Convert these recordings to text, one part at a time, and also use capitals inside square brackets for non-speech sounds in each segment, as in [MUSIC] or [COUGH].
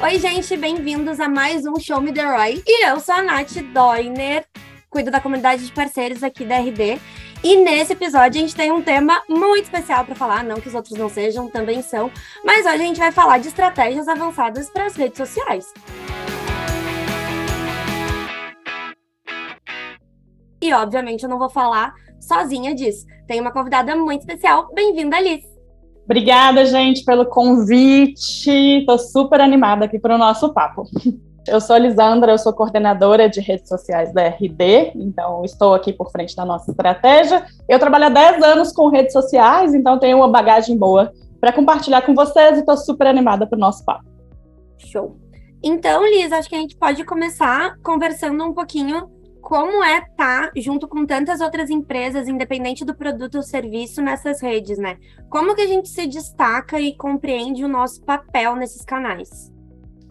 Oi, gente, bem-vindos a mais um Show Me The Roy. E eu sou a Nath Doiner, cuido da comunidade de parceiros aqui da RD. E nesse episódio a gente tem um tema muito especial para falar, não que os outros não sejam, também são, mas hoje a gente vai falar de estratégias avançadas para as redes sociais. E obviamente eu não vou falar sozinha disso. Tem uma convidada muito especial. Bem-vinda, Alice. Obrigada, gente, pelo convite. Estou super animada aqui para o nosso papo. Eu sou Lisandra, eu sou coordenadora de redes sociais da RD, então estou aqui por frente da nossa estratégia. Eu trabalho há 10 anos com redes sociais, então tenho uma bagagem boa para compartilhar com vocês e estou super animada para o nosso papo. Show. Então, Liz, acho que a gente pode começar conversando um pouquinho como é estar tá junto com tantas outras empresas, independente do produto ou serviço, nessas redes, né? Como que a gente se destaca e compreende o nosso papel nesses canais?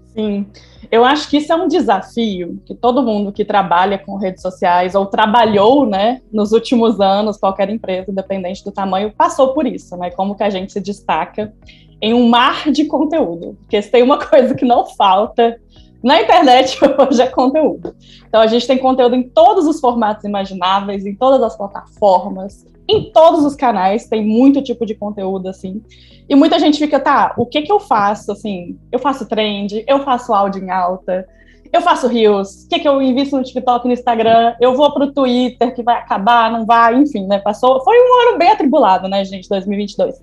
Sim, eu acho que isso é um desafio que todo mundo que trabalha com redes sociais ou trabalhou, né, nos últimos anos, qualquer empresa, independente do tamanho, passou por isso, né? Como que a gente se destaca em um mar de conteúdo? Porque se tem uma [LAUGHS] coisa que não falta na internet [LAUGHS] hoje é conteúdo. Então a gente tem conteúdo em todos os formatos imagináveis, em todas as plataformas, em todos os canais, tem muito tipo de conteúdo assim. E muita gente fica, tá, o que que eu faço assim? Eu faço trend, eu faço áudio em alta, eu faço reels, o que que eu invisto no TikTok, no Instagram, eu vou pro Twitter que vai acabar, não vai, enfim, né? Passou, foi um ano bem atribulado, né, gente, 2022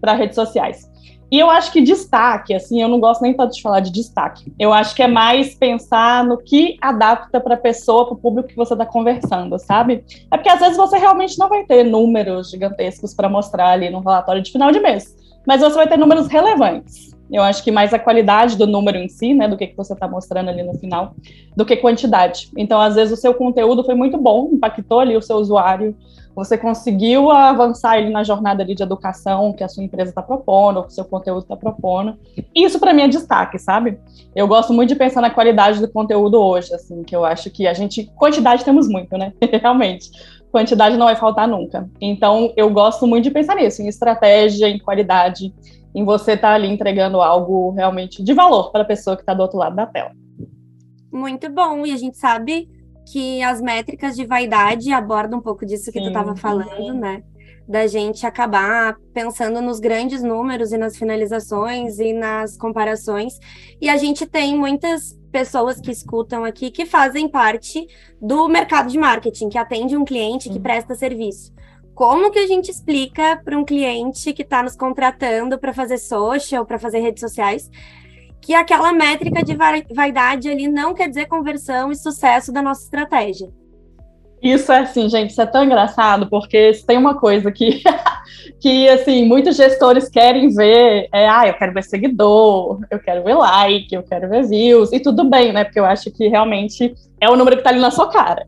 para redes sociais. E eu acho que destaque, assim, eu não gosto nem tanto de falar de destaque. Eu acho que é mais pensar no que adapta para a pessoa, para o público que você está conversando, sabe? É porque às vezes você realmente não vai ter números gigantescos para mostrar ali no relatório de final de mês, mas você vai ter números relevantes. Eu acho que mais a qualidade do número em si, né, do que, que você está mostrando ali no final, do que quantidade. Então, às vezes, o seu conteúdo foi muito bom, impactou ali o seu usuário, você conseguiu avançar ele na jornada ali de educação que a sua empresa está propondo, que o seu conteúdo está propondo. Isso para mim é destaque, sabe? Eu gosto muito de pensar na qualidade do conteúdo hoje, assim, que eu acho que a gente quantidade temos muito, né? [LAUGHS] Realmente. Quantidade não vai faltar nunca. Então, eu gosto muito de pensar nisso, em estratégia, em qualidade, em você estar tá ali entregando algo realmente de valor para a pessoa que está do outro lado da tela. Muito bom, e a gente sabe que as métricas de vaidade abordam um pouco disso que Sim. tu estava falando, né? Da gente acabar pensando nos grandes números e nas finalizações e nas comparações. E a gente tem muitas pessoas que escutam aqui que fazem parte do mercado de marketing, que atende um cliente, que presta serviço. Como que a gente explica para um cliente que está nos contratando para fazer social, para fazer redes sociais, que aquela métrica de vaidade ali não quer dizer conversão e sucesso da nossa estratégia. Isso é assim, gente, isso é tão engraçado, porque tem uma coisa que, [LAUGHS] que assim, muitos gestores querem ver, é, ah, eu quero ver seguidor, eu quero ver like, eu quero ver views, e tudo bem, né, porque eu acho que realmente é o número que está ali na sua cara.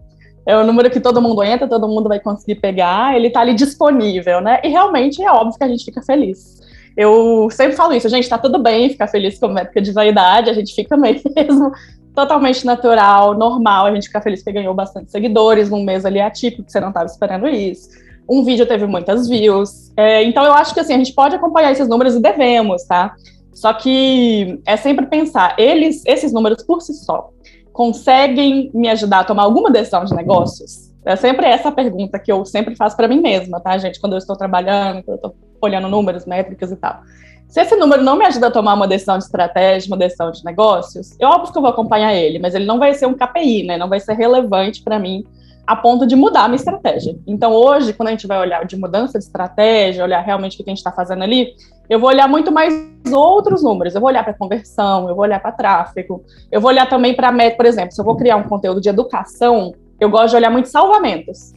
É o número que todo mundo entra, todo mundo vai conseguir pegar, ele está ali disponível, né, e realmente é óbvio que a gente fica feliz. Eu sempre falo isso, gente, tá tudo bem ficar feliz com métrica de vaidade, a gente fica [LAUGHS] mesmo totalmente natural, normal, a gente fica feliz que ganhou bastante seguidores num mês ali atípico, que você não estava esperando isso. Um vídeo teve muitas views. É, então eu acho que assim, a gente pode acompanhar esses números e devemos, tá? Só que é sempre pensar, eles, esses números por si só, conseguem me ajudar a tomar alguma decisão de negócios? É sempre essa pergunta que eu sempre faço para mim mesma, tá, gente? Quando eu estou trabalhando, quando eu estou olhando números, métricas e tal. Se esse número não me ajuda a tomar uma decisão de estratégia, uma decisão de negócios, eu óbvio que eu vou acompanhar ele, mas ele não vai ser um KPI, né? Não vai ser relevante para mim a ponto de mudar a minha estratégia. Então, hoje, quando a gente vai olhar de mudança de estratégia, olhar realmente o que a gente está fazendo ali, eu vou olhar muito mais outros números. Eu vou olhar para conversão, eu vou olhar para tráfego, eu vou olhar também para meta, por exemplo, se eu vou criar um conteúdo de educação, eu gosto de olhar muito salvamentos.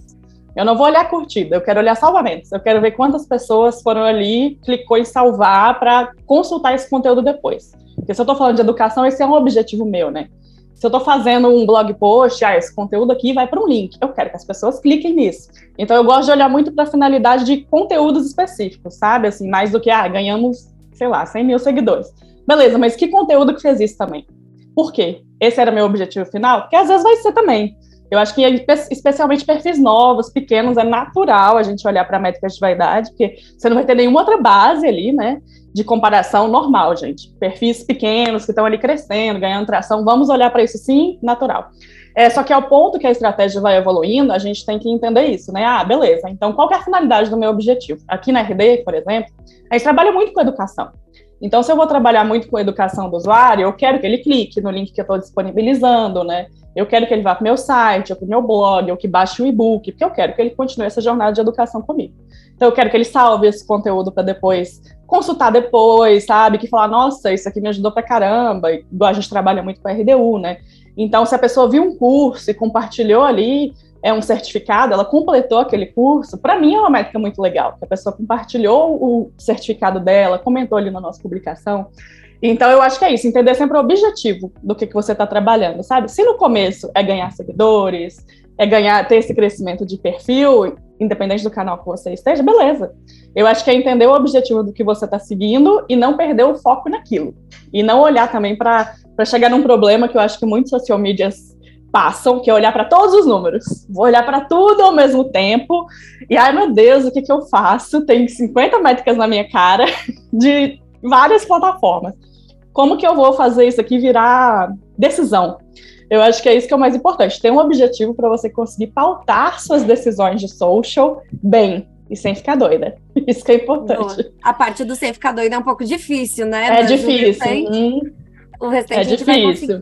Eu não vou olhar curtida, eu quero olhar salvamentos. Eu quero ver quantas pessoas foram ali, clicou em salvar para consultar esse conteúdo depois. Porque se eu estou falando de educação, esse é um objetivo meu, né? Se eu estou fazendo um blog post, ah, esse conteúdo aqui vai para um link. Eu quero que as pessoas cliquem nisso. Então eu gosto de olhar muito para a finalidade de conteúdos específicos, sabe? Assim, mais do que, ah, ganhamos, sei lá, 100 mil seguidores. Beleza, mas que conteúdo que fez isso também? Por quê? Esse era meu objetivo final? Porque às vezes vai ser também. Eu acho que, especialmente perfis novos, pequenos, é natural a gente olhar para métricas de vaidade, porque você não vai ter nenhuma outra base ali, né? De comparação normal, gente. Perfis pequenos que estão ali crescendo, ganhando tração, vamos olhar para isso sim, natural. É, só que ao ponto que a estratégia vai evoluindo, a gente tem que entender isso, né? Ah, beleza. Então, qual é a finalidade do meu objetivo? Aqui na RD, por exemplo, a gente trabalha muito com educação. Então, se eu vou trabalhar muito com educação do usuário, eu quero que ele clique no link que eu estou disponibilizando, né? Eu quero que ele vá para o meu site, ou para o meu blog, ou que baixe o e-book, porque eu quero que ele continue essa jornada de educação comigo. Então, eu quero que ele salve esse conteúdo para depois consultar depois, sabe? Que falar, nossa, isso aqui me ajudou para caramba. Igual a gente trabalha muito com a RDU, né? Então, se a pessoa viu um curso e compartilhou ali é um certificado, ela completou aquele curso, para mim é uma métrica muito legal, que a pessoa compartilhou o certificado dela, comentou ali na nossa publicação. Então, eu acho que é isso, entender sempre o objetivo do que, que você está trabalhando, sabe? Se no começo é ganhar seguidores, é ganhar, ter esse crescimento de perfil, independente do canal que você esteja, beleza. Eu acho que é entender o objetivo do que você está seguindo e não perder o foco naquilo. E não olhar também para chegar num problema que eu acho que muitos social medias passam, que é olhar para todos os números. Vou olhar para tudo ao mesmo tempo. E ai meu Deus, o que, que eu faço? Tem 50 métricas na minha cara [LAUGHS] de várias plataformas como que eu vou fazer isso aqui virar decisão? Eu acho que é isso que é o mais importante. Ter um objetivo para você conseguir pautar suas decisões de social bem e sem ficar doida. [LAUGHS] Isso que é importante. Boa. A parte do sem ficar doida é um pouco difícil, né? É Mas difícil. O restante, hum. o restante é difícil.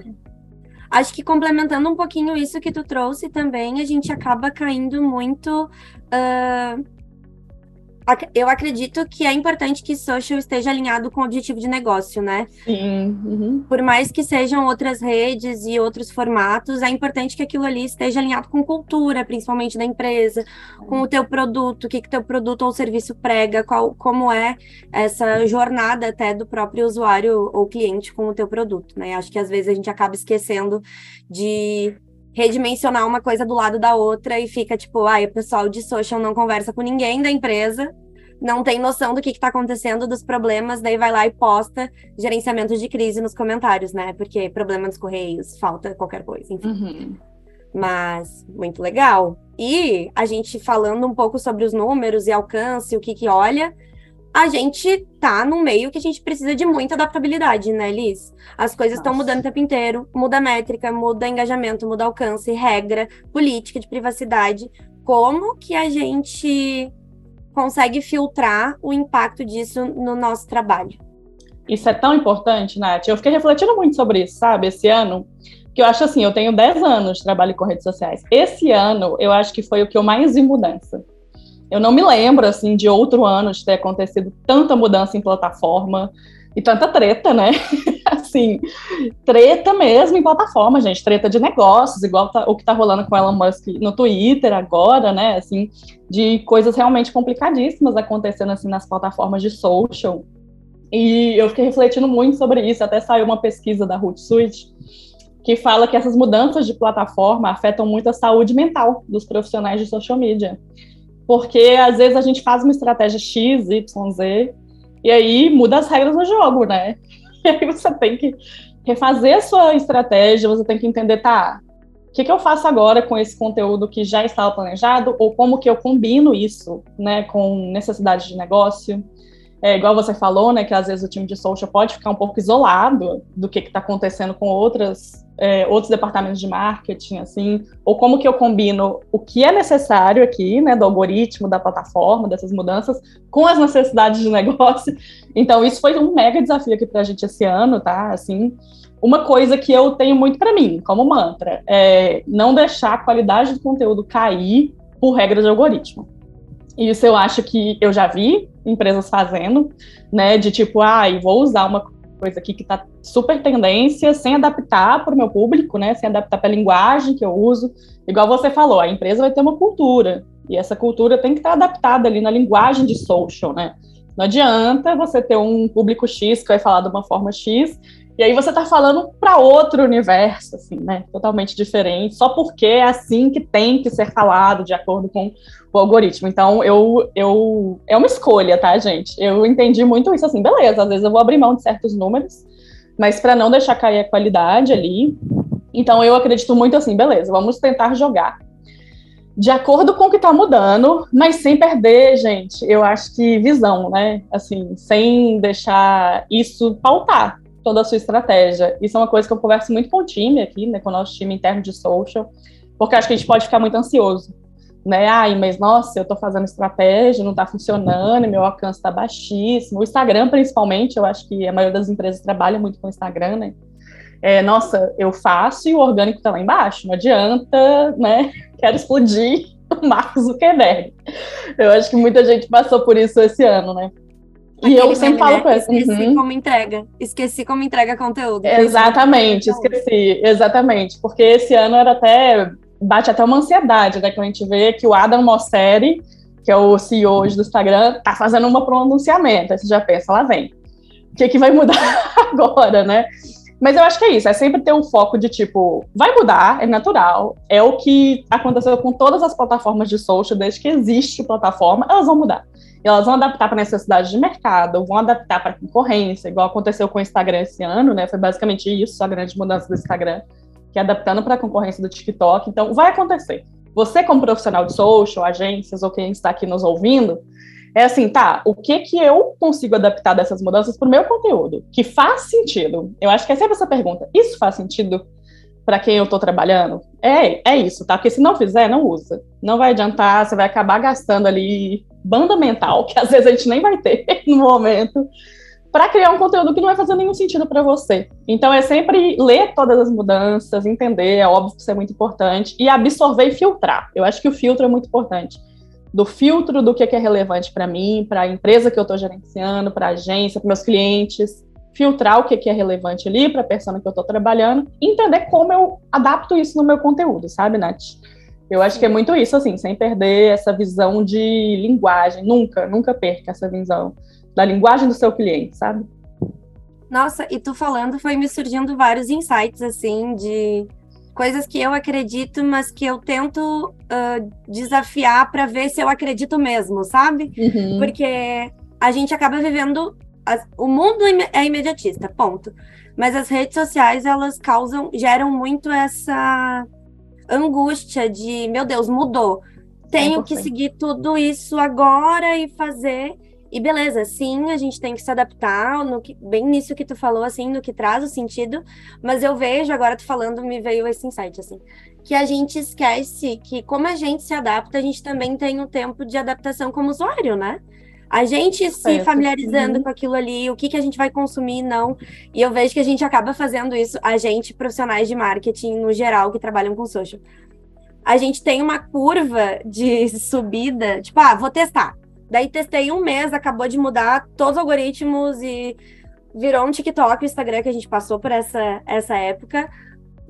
Acho que complementando um pouquinho isso que tu trouxe também, a gente acaba caindo muito uh, eu acredito que é importante que social esteja alinhado com o objetivo de negócio, né? Sim. Uhum. Por mais que sejam outras redes e outros formatos, é importante que aquilo ali esteja alinhado com cultura, principalmente da empresa, com o teu produto, o que que teu produto ou serviço prega, qual, como é essa jornada até do próprio usuário ou cliente com o teu produto, né? Acho que às vezes a gente acaba esquecendo de redimensionar uma coisa do lado da outra e fica tipo, ai, o pessoal de social não conversa com ninguém da empresa, não tem noção do que está acontecendo, dos problemas, daí vai lá e posta gerenciamento de crise nos comentários, né? Porque problema dos correios, falta qualquer coisa, enfim. Uhum. Mas muito legal. E a gente falando um pouco sobre os números e alcance, o que que olha, a gente tá num meio que a gente precisa de muita adaptabilidade, né, Liz? As coisas estão mudando o tempo inteiro, muda a métrica, muda engajamento, muda alcance, regra, política de privacidade. Como que a gente consegue filtrar o impacto disso no nosso trabalho? Isso é tão importante, Nath. Eu fiquei refletindo muito sobre isso, sabe, esse ano. Que eu acho assim, eu tenho 10 anos de trabalho com redes sociais. Esse ano, eu acho que foi o que eu mais vi mudança eu não me lembro, assim, de outro ano de ter acontecido tanta mudança em plataforma e tanta treta, né? [LAUGHS] assim, treta mesmo em plataforma, gente, treta de negócios, igual tá, o que tá rolando com Elon Musk no Twitter agora, né? Assim, de coisas realmente complicadíssimas acontecendo assim nas plataformas de social. E eu fiquei refletindo muito sobre isso, até saiu uma pesquisa da Hootsuite que fala que essas mudanças de plataforma afetam muito a saúde mental dos profissionais de social media porque às vezes a gente faz uma estratégia X, Y, Z, e aí muda as regras do jogo, né? [LAUGHS] E aí você tem que refazer a sua estratégia, você tem que entender, tá, o que, que eu faço agora com esse conteúdo que já estava planejado, ou como que eu combino isso, né, com necessidade de negócio. É, igual você falou, né, que às vezes o time de social pode ficar um pouco isolado do que está acontecendo com outras, é, outros departamentos de marketing, assim, ou como que eu combino o que é necessário aqui, né, do algoritmo, da plataforma, dessas mudanças, com as necessidades de negócio. Então, isso foi um mega desafio aqui para a gente esse ano, tá? Assim, uma coisa que eu tenho muito para mim, como mantra, é não deixar a qualidade do conteúdo cair por regra de algoritmo. Isso eu acho que eu já vi empresas fazendo, né? De tipo, ah, vou usar uma coisa aqui que está super tendência, sem adaptar para o meu público, né? Sem adaptar para a linguagem que eu uso. Igual você falou, a empresa vai ter uma cultura. E essa cultura tem que estar tá adaptada ali na linguagem de social, né? Não adianta você ter um público X que vai falar de uma forma X e aí você está falando para outro universo, assim, né? Totalmente diferente, só porque é assim que tem que ser falado, de acordo com o algoritmo. Então, eu, eu é uma escolha, tá, gente? Eu entendi muito isso assim, beleza, às vezes eu vou abrir mão de certos números, mas para não deixar cair a qualidade ali, Então eu acredito muito assim, beleza, vamos tentar jogar de acordo com o que está mudando, mas sem perder, gente, eu acho que visão, né? Assim, sem deixar isso pautar toda a sua estratégia. Isso é uma coisa que eu converso muito com o time aqui, né, com o nosso time interno de social, porque acho que a gente pode ficar muito ansioso, né? Ai, mas nossa, eu estou fazendo estratégia, não está funcionando, meu alcance está baixíssimo. O Instagram, principalmente, eu acho que a maioria das empresas trabalha muito com o Instagram, né? É, nossa, eu faço e o orgânico está lá embaixo, não adianta, né? [LAUGHS] Quero explodir [LAUGHS] o Marcos Zuckerberg. Eu acho que muita gente passou por isso esse ano, né? E eu sempre falo né? com essa. Esqueci uhum. como entrega. Esqueci como entrega conteúdo. Exatamente, esqueci. Exatamente. Porque esse ano era até. Bate até uma ansiedade, né? Quando a gente vê que o Adam Mosseri, que é o CEO hoje do Instagram, tá fazendo um pronunciamento. Aí você já pensa, lá vem. O que, que vai mudar [LAUGHS] agora, né? Mas eu acho que é isso, é sempre ter um foco de tipo, vai mudar, é natural, é o que aconteceu com todas as plataformas de social, desde que existe plataforma, elas vão mudar. E elas vão adaptar para necessidade de mercado, vão adaptar para concorrência, igual aconteceu com o Instagram esse ano, né? Foi basicamente isso, a grande mudança do Instagram, que é adaptando para a concorrência do TikTok. Então, vai acontecer. Você, como profissional de social, agências ou quem está aqui nos ouvindo, é assim, tá, o que que eu consigo adaptar dessas mudanças para o meu conteúdo? Que faz sentido? Eu acho que é sempre essa pergunta. Isso faz sentido para quem eu estou trabalhando? É, é isso, tá? Porque se não fizer, não usa. Não vai adiantar, você vai acabar gastando ali banda mental, que às vezes a gente nem vai ter [LAUGHS] no momento, para criar um conteúdo que não vai fazer nenhum sentido para você. Então é sempre ler todas as mudanças, entender, é óbvio que isso é muito importante, e absorver e filtrar. Eu acho que o filtro é muito importante do filtro do que é relevante para mim, para a empresa que eu estou gerenciando, para a agência, para meus clientes, filtrar o que é relevante ali para a persona que eu estou trabalhando, entender como eu adapto isso no meu conteúdo, sabe, Nath? Eu acho que é muito isso, assim, sem perder essa visão de linguagem. Nunca, nunca perca essa visão da linguagem do seu cliente, sabe? Nossa, e tu falando, foi me surgindo vários insights, assim, de coisas que eu acredito, mas que eu tento uh, desafiar para ver se eu acredito mesmo, sabe? Uhum. Porque a gente acaba vivendo. As, o mundo é imediatista, ponto. Mas as redes sociais, elas causam, geram muito essa angústia de, meu Deus, mudou. Tenho que seguir tudo isso agora e fazer. E beleza, sim, a gente tem que se adaptar, no que, bem nisso que tu falou, assim, no que traz o sentido, mas eu vejo, agora tu falando, me veio esse insight, assim, que a gente esquece que como a gente se adapta, a gente também tem um tempo de adaptação como usuário, né? A gente se familiarizando uhum. com aquilo ali, o que, que a gente vai consumir, não. E eu vejo que a gente acaba fazendo isso, a gente, profissionais de marketing no geral, que trabalham com social. A gente tem uma curva de [LAUGHS] subida, tipo, ah, vou testar Daí testei um mês, acabou de mudar todos os algoritmos e virou um TikTok, o Instagram que a gente passou por essa, essa época.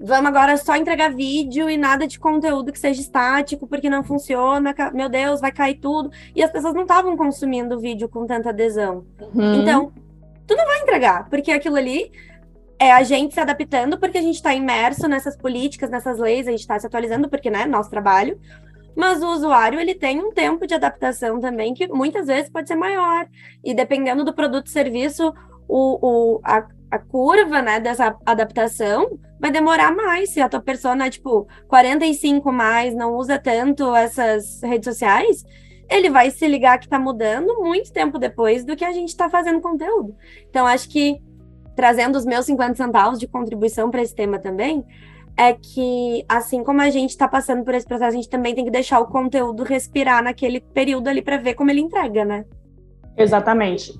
Vamos agora só entregar vídeo e nada de conteúdo que seja estático, porque não funciona. Meu Deus, vai cair tudo. E as pessoas não estavam consumindo vídeo com tanta adesão. Uhum. Então, tu não vai entregar, porque aquilo ali é a gente se adaptando, porque a gente está imerso nessas políticas, nessas leis, a gente está se atualizando, porque, né, nosso trabalho. Mas o usuário ele tem um tempo de adaptação também que muitas vezes pode ser maior. E dependendo do produto e serviço, o, o, a, a curva né, dessa adaptação vai demorar mais. Se a tua persona é tipo 45 mais, não usa tanto essas redes sociais, ele vai se ligar que está mudando muito tempo depois do que a gente está fazendo conteúdo. Então, acho que trazendo os meus 50 centavos de contribuição para esse tema também, é que, assim como a gente está passando por esse processo, a gente também tem que deixar o conteúdo respirar naquele período ali para ver como ele entrega, né? Exatamente.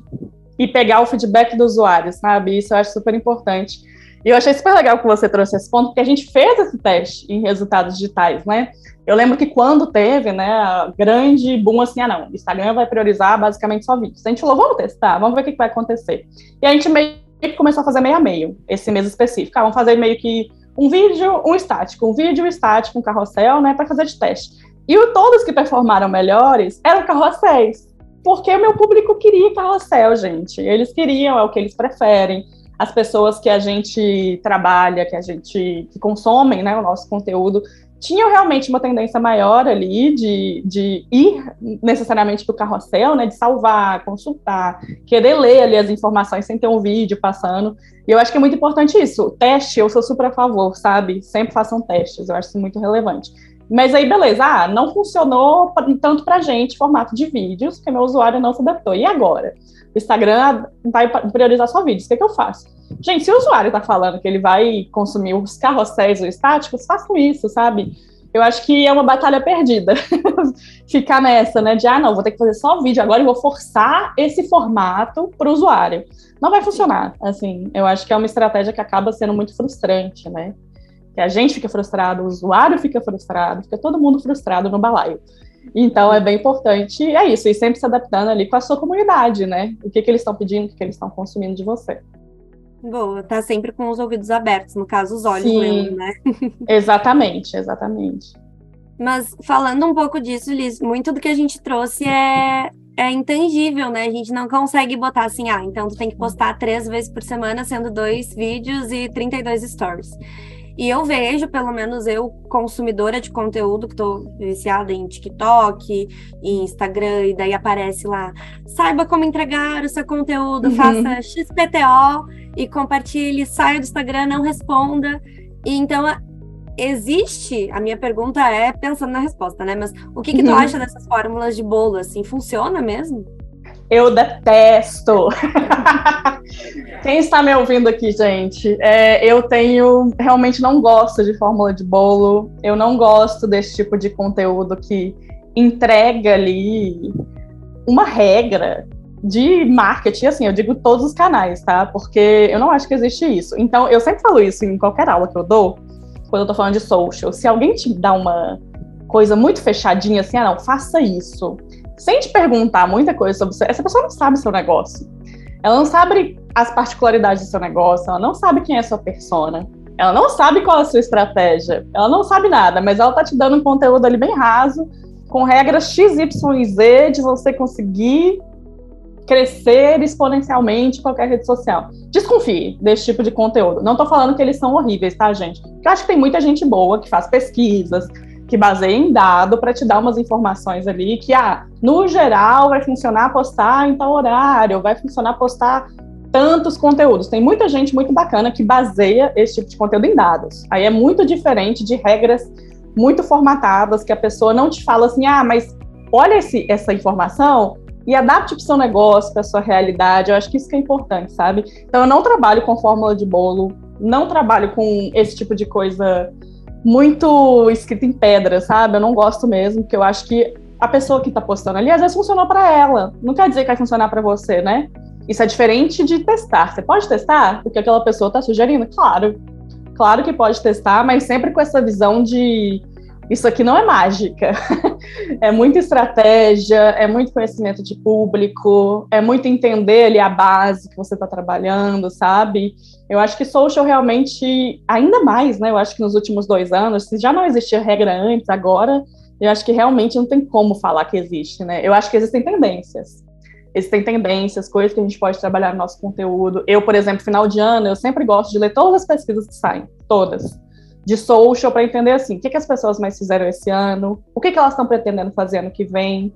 E pegar o feedback do usuário, sabe? Isso eu acho super importante. E eu achei super legal que você trouxe esse ponto, porque a gente fez esse teste em resultados digitais, né? Eu lembro que quando teve, né, grande boom assim, ah não, Instagram vai priorizar basicamente só vídeos. A gente falou, vamos testar, vamos ver o que vai acontecer. E a gente meio que começou a fazer meio a meio, esse mês específico. Ah, vamos fazer meio que um vídeo, um estático, um vídeo estático, um carrossel, né, para fazer de teste. E todos que performaram melhores eram carrosséis, porque o meu público queria carrossel, gente. Eles queriam, é o que eles preferem. As pessoas que a gente trabalha, que a gente que consomem, né, o nosso conteúdo, tinham realmente uma tendência maior ali de, de ir necessariamente para o carrossel, né, de salvar, consultar, querer ler ali as informações sem ter um vídeo passando. E eu acho que é muito importante isso. Teste, eu sou super a favor, sabe? Sempre façam testes, eu acho isso muito relevante. Mas aí, beleza, ah, não funcionou tanto para gente formato de vídeos, porque meu usuário não se adaptou. E agora? O Instagram vai priorizar só vídeos, o que, é que eu faço? Gente, se o usuário está falando que ele vai consumir os carrosséis ou estáticos, façam isso, sabe? Eu acho que é uma batalha perdida [LAUGHS] ficar nessa, né? De ah, não, vou ter que fazer só vídeo agora e vou forçar esse formato para o usuário. Não vai funcionar. Assim, eu acho que é uma estratégia que acaba sendo muito frustrante, né? Que a gente fica frustrado, o usuário fica frustrado, fica todo mundo frustrado no balaio. Então é bem importante, é isso, e sempre se adaptando ali com a sua comunidade, né? O que, que eles estão pedindo, o que, que eles estão consumindo de você. Boa, tá sempre com os ouvidos abertos, no caso, os olhos Sim, lendo, né? [LAUGHS] exatamente, exatamente. Mas falando um pouco disso, Liz, muito do que a gente trouxe é, é intangível, né? A gente não consegue botar assim, ah, então tu tem que postar três vezes por semana, sendo dois vídeos e 32 stories. E eu vejo, pelo menos eu, consumidora de conteúdo, que estou viciada em TikTok, em Instagram, e daí aparece lá, saiba como entregar o seu conteúdo, uhum. faça XPTO e compartilhe, saia do Instagram, não responda. E então existe, a minha pergunta é, pensando na resposta, né? Mas o que, que tu uhum. acha dessas fórmulas de bolo, assim, funciona mesmo? Eu detesto. [LAUGHS] Quem está me ouvindo aqui, gente? É, eu tenho. Realmente não gosto de fórmula de bolo. Eu não gosto desse tipo de conteúdo que entrega ali uma regra de marketing, assim, eu digo todos os canais, tá? Porque eu não acho que existe isso. Então, eu sempre falo isso em qualquer aula que eu dou, quando eu tô falando de social. Se alguém te dá uma coisa muito fechadinha, assim, ah, não, faça isso sem te perguntar muita coisa sobre você, essa pessoa não sabe seu negócio. Ela não sabe as particularidades do seu negócio, ela não sabe quem é a sua persona, ela não sabe qual é a sua estratégia, ela não sabe nada, mas ela tá te dando um conteúdo ali bem raso, com regras X, Y e Z de você conseguir crescer exponencialmente qualquer rede social. Desconfie desse tipo de conteúdo. Não tô falando que eles são horríveis, tá, gente? Porque eu acho que tem muita gente boa que faz pesquisas, que baseia em dado para te dar umas informações ali que, ah, no geral vai funcionar postar em tal horário, vai funcionar postar tantos conteúdos. Tem muita gente muito bacana que baseia esse tipo de conteúdo em dados. Aí é muito diferente de regras muito formatadas que a pessoa não te fala assim, ah, mas olha esse, essa informação e adapte para o seu negócio, para a sua realidade. Eu acho que isso que é importante, sabe? Então eu não trabalho com fórmula de bolo, não trabalho com esse tipo de coisa muito escrito em pedra, sabe? Eu não gosto mesmo, porque eu acho que a pessoa que está postando ali, às vezes funcionou para ela. Não quer dizer que vai funcionar para você, né? Isso é diferente de testar. Você pode testar porque aquela pessoa está sugerindo? Claro. Claro que pode testar, mas sempre com essa visão de isso aqui não é mágica. [LAUGHS] é muita estratégia, é muito conhecimento de público, é muito entender ali a base que você está trabalhando, sabe? Eu acho que social realmente, ainda mais, né? Eu acho que nos últimos dois anos, se já não existia regra antes, agora, eu acho que realmente não tem como falar que existe, né? Eu acho que existem tendências. Existem tendências, coisas que a gente pode trabalhar no nosso conteúdo. Eu, por exemplo, final de ano, eu sempre gosto de ler todas as pesquisas que saem, todas de social para entender assim, o que, que as pessoas mais fizeram esse ano, o que, que elas estão pretendendo fazer ano que vem,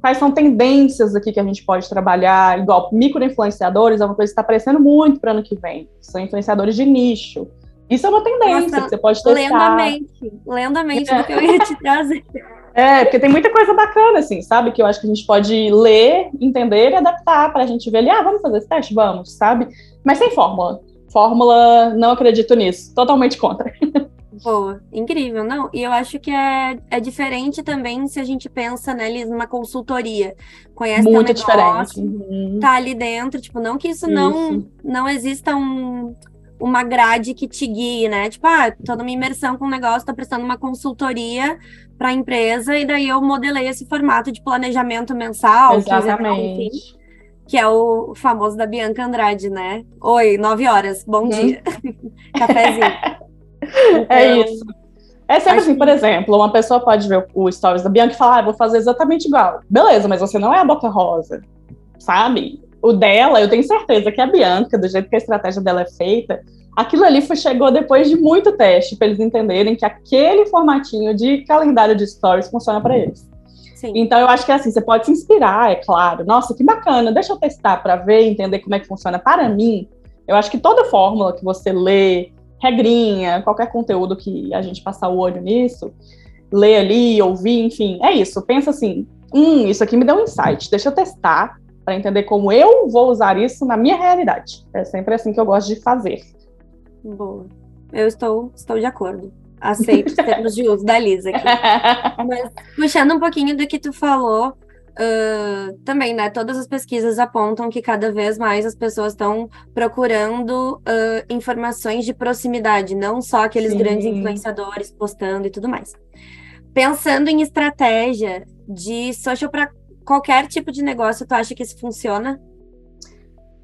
quais são tendências aqui que a gente pode trabalhar, igual micro-influenciadores, é uma coisa que está aparecendo muito para ano que vem, são influenciadores de nicho. Isso é uma tendência Nossa, que você pode testar. Lendamente, lendamente é. do que eu ia te trazer. [LAUGHS] É, porque tem muita coisa bacana, assim, sabe? Que eu acho que a gente pode ler, entender e adaptar para a gente ver ali, ah, vamos fazer esse teste? Vamos, sabe? Mas sem fórmula. Fórmula, não acredito nisso. Totalmente contra. [LAUGHS] Boa, incrível, não? E eu acho que é, é diferente também se a gente pensa neles numa consultoria. Conhece Muito negócio, diferente. Uhum. Tá ali dentro, tipo, não que isso, isso. não não exista um, uma grade que te guie, né? Tipo, ah, tô numa imersão com um negócio, tô prestando uma consultoria para a empresa, e daí eu modelei esse formato de planejamento mensal, Exatamente que é o famoso da Bianca Andrade, né? Oi, nove horas, bom hum. dia. [LAUGHS] Cafézinho. [LAUGHS] É então, isso. É sempre assim, que... por exemplo, uma pessoa pode ver o stories da Bianca e falar, ah, vou fazer exatamente igual. Beleza, mas você não é a Boca Rosa, sabe? O dela, eu tenho certeza que a Bianca, do jeito que a estratégia dela é feita, aquilo ali foi, chegou depois de muito teste para eles entenderem que aquele formatinho de calendário de stories funciona para eles. Sim. Então eu acho que é assim, você pode se inspirar, é claro. Nossa, que bacana, deixa eu testar para ver, entender como é que funciona para mim. Eu acho que toda fórmula que você lê, regrinha, qualquer conteúdo que a gente passar o olho nisso, ler ali, ouvir, enfim, é isso. Pensa assim, hum, isso aqui me deu um insight, deixa eu testar para entender como eu vou usar isso na minha realidade. É sempre assim que eu gosto de fazer. Boa. Eu estou, estou de acordo. Aceito os termos de uso da Lisa aqui. Mas puxando um pouquinho do que tu falou, uh, também, né? Todas as pesquisas apontam que cada vez mais as pessoas estão procurando uh, informações de proximidade, não só aqueles Sim. grandes influenciadores postando e tudo mais. Pensando em estratégia de social para qualquer tipo de negócio, tu acha que isso funciona?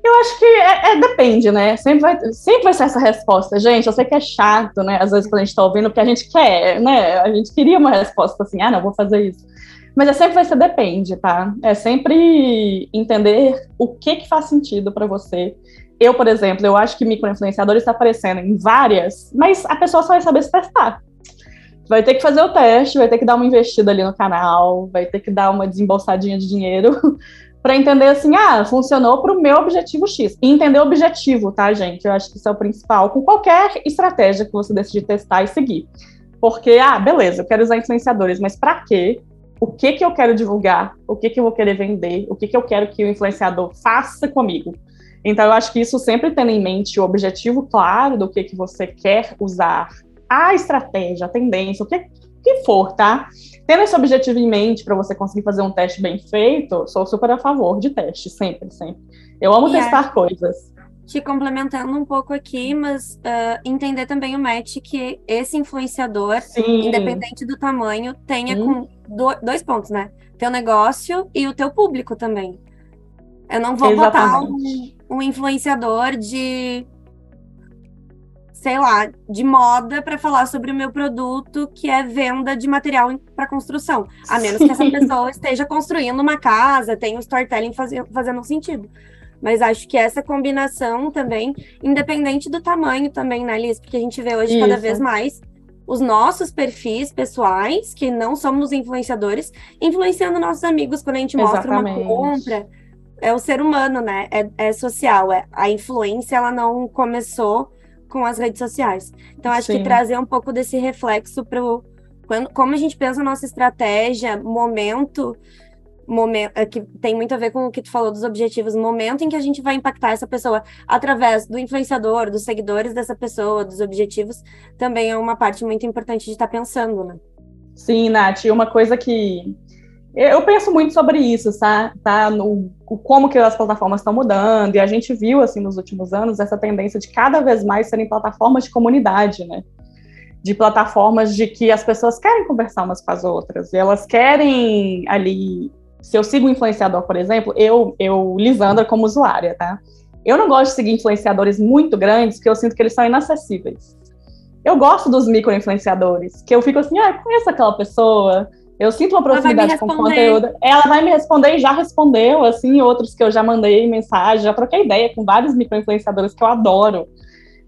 Eu acho que é, é, depende, né? Sempre vai, sempre vai ser essa resposta. Gente, eu sei que é chato, né? Às vezes quando a gente tá ouvindo, porque a gente quer, né? A gente queria uma resposta assim, ah, não, vou fazer isso. Mas é sempre vai ser depende, tá? É sempre entender o que que faz sentido para você. Eu, por exemplo, eu acho que microinfluenciador está aparecendo em várias, mas a pessoa só vai saber se testar. Vai ter que fazer o teste, vai ter que dar uma investida ali no canal, vai ter que dar uma desembolsadinha de dinheiro [LAUGHS] para entender assim, ah, funcionou para o meu objetivo X. E entender o objetivo, tá, gente? Eu acho que isso é o principal com qualquer estratégia que você decidir testar e seguir. Porque, ah, beleza, eu quero usar influenciadores, mas para quê? O que que eu quero divulgar? O que que eu vou querer vender? O que que eu quero que o influenciador faça comigo? Então, eu acho que isso sempre tendo em mente o objetivo claro do que que você quer usar, a estratégia, a tendência, o que, que for, tá? Tendo esse objetivo em mente para você conseguir fazer um teste bem feito, sou super a favor de teste, sempre, sempre. Eu amo e testar é, coisas. Te complementando um pouco aqui, mas uh, entender também o match que esse influenciador, Sim. independente do tamanho, tenha hum. com do, dois pontos, né? Teu negócio e o teu público também. Eu não vou Exatamente. botar um, um influenciador de sei lá, de moda para falar sobre o meu produto, que é venda de material para construção. A menos Sim. que essa pessoa esteja construindo uma casa, tenha o storytelling faz, fazendo sentido. Mas acho que essa combinação também, independente do tamanho também, né, Liz? Porque a gente vê hoje Isso. cada vez mais os nossos perfis pessoais, que não somos influenciadores, influenciando nossos amigos quando a gente mostra Exatamente. uma compra. É o ser humano, né? É, é social. É, a influência, ela não começou com as redes sociais. Então, acho Sim. que trazer um pouco desse reflexo para como a gente pensa a nossa estratégia, momento, momento é, que tem muito a ver com o que tu falou dos objetivos, momento em que a gente vai impactar essa pessoa através do influenciador, dos seguidores dessa pessoa, dos objetivos, também é uma parte muito importante de estar tá pensando, né? Sim, Nath, uma coisa que eu penso muito sobre isso, tá? tá no como que as plataformas estão mudando, e a gente viu, assim, nos últimos anos, essa tendência de cada vez mais serem plataformas de comunidade, né? De plataformas de que as pessoas querem conversar umas com as outras, e elas querem ali. Se eu sigo um influenciador, por exemplo, eu, eu, Lisandra, como usuária, tá? Eu não gosto de seguir influenciadores muito grandes, porque eu sinto que eles são inacessíveis. Eu gosto dos micro-influenciadores, que eu fico assim, ah, conheço aquela pessoa, eu sinto uma proximidade com o conteúdo. Ela vai me responder e já respondeu, assim, outros que eu já mandei mensagem, já troquei ideia com vários microinfluenciadores que eu adoro.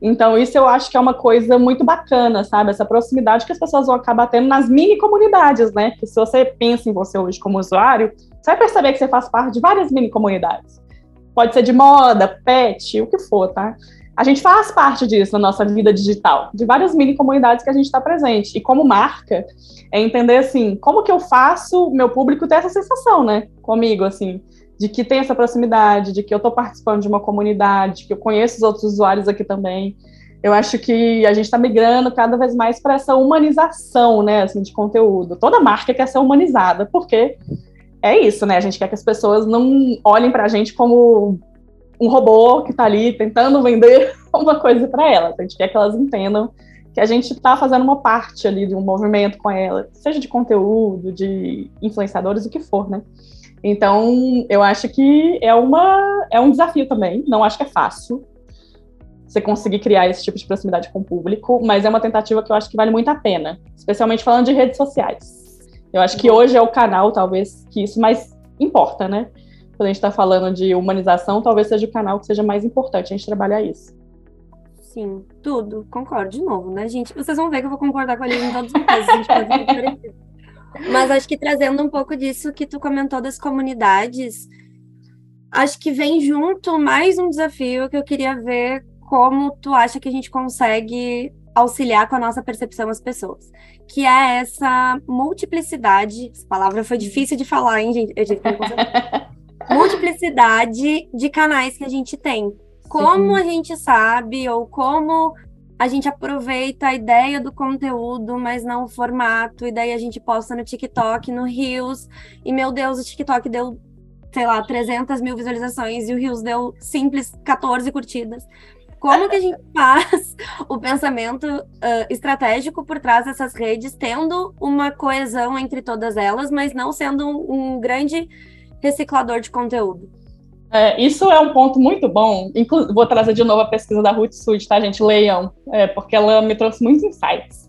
Então, isso eu acho que é uma coisa muito bacana, sabe? Essa proximidade que as pessoas vão acabar tendo nas mini comunidades, né? Que se você pensa em você hoje como usuário, você vai perceber que você faz parte de várias mini comunidades. Pode ser de moda, pet, o que for, tá? A gente faz parte disso na nossa vida digital, de várias mini comunidades que a gente está presente. E como marca, é entender assim, como que eu faço meu público ter essa sensação, né, comigo, assim, de que tem essa proximidade, de que eu estou participando de uma comunidade, que eu conheço os outros usuários aqui também. Eu acho que a gente está migrando cada vez mais para essa humanização, né, assim, de conteúdo. Toda marca quer ser humanizada, porque é isso, né? A gente quer que as pessoas não olhem para a gente como um robô que está ali tentando vender [LAUGHS] uma coisa para elas. A gente quer que elas entendam que a gente está fazendo uma parte ali de um movimento com ela, seja de conteúdo, de influenciadores, o que for, né? Então, eu acho que é, uma, é um desafio também, não acho que é fácil você conseguir criar esse tipo de proximidade com o público, mas é uma tentativa que eu acho que vale muito a pena, especialmente falando de redes sociais. Eu acho que hoje é o canal, talvez, que isso mais importa, né? Quando a gente está falando de humanização, talvez seja o canal que seja mais importante a gente trabalhar isso. Sim, tudo, concordo de novo, né, gente? Vocês vão ver que eu vou concordar com a Liz em todos os casos, a gente pode. Mas acho que trazendo um pouco disso que tu comentou das comunidades, acho que vem junto mais um desafio que eu queria ver como tu acha que a gente consegue auxiliar com a nossa percepção as pessoas, que é essa multiplicidade, essa palavra foi difícil de falar, hein, gente? Eu tive que [LAUGHS] multiplicidade de canais que a gente tem. Como Sim. a gente sabe ou como a gente aproveita a ideia do conteúdo, mas não o formato, e daí a gente posta no TikTok, no Reels, e meu Deus, o TikTok deu, sei lá, 300 mil visualizações, e o Reels deu simples 14 curtidas. Como que a gente [LAUGHS] faz o pensamento uh, estratégico por trás dessas redes, tendo uma coesão entre todas elas, mas não sendo um, um grande reciclador de conteúdo? É, isso é um ponto muito bom. Inclu vou trazer de novo a pesquisa da Ruth Sud, tá, gente? Leiam, é, porque ela me trouxe muitos insights.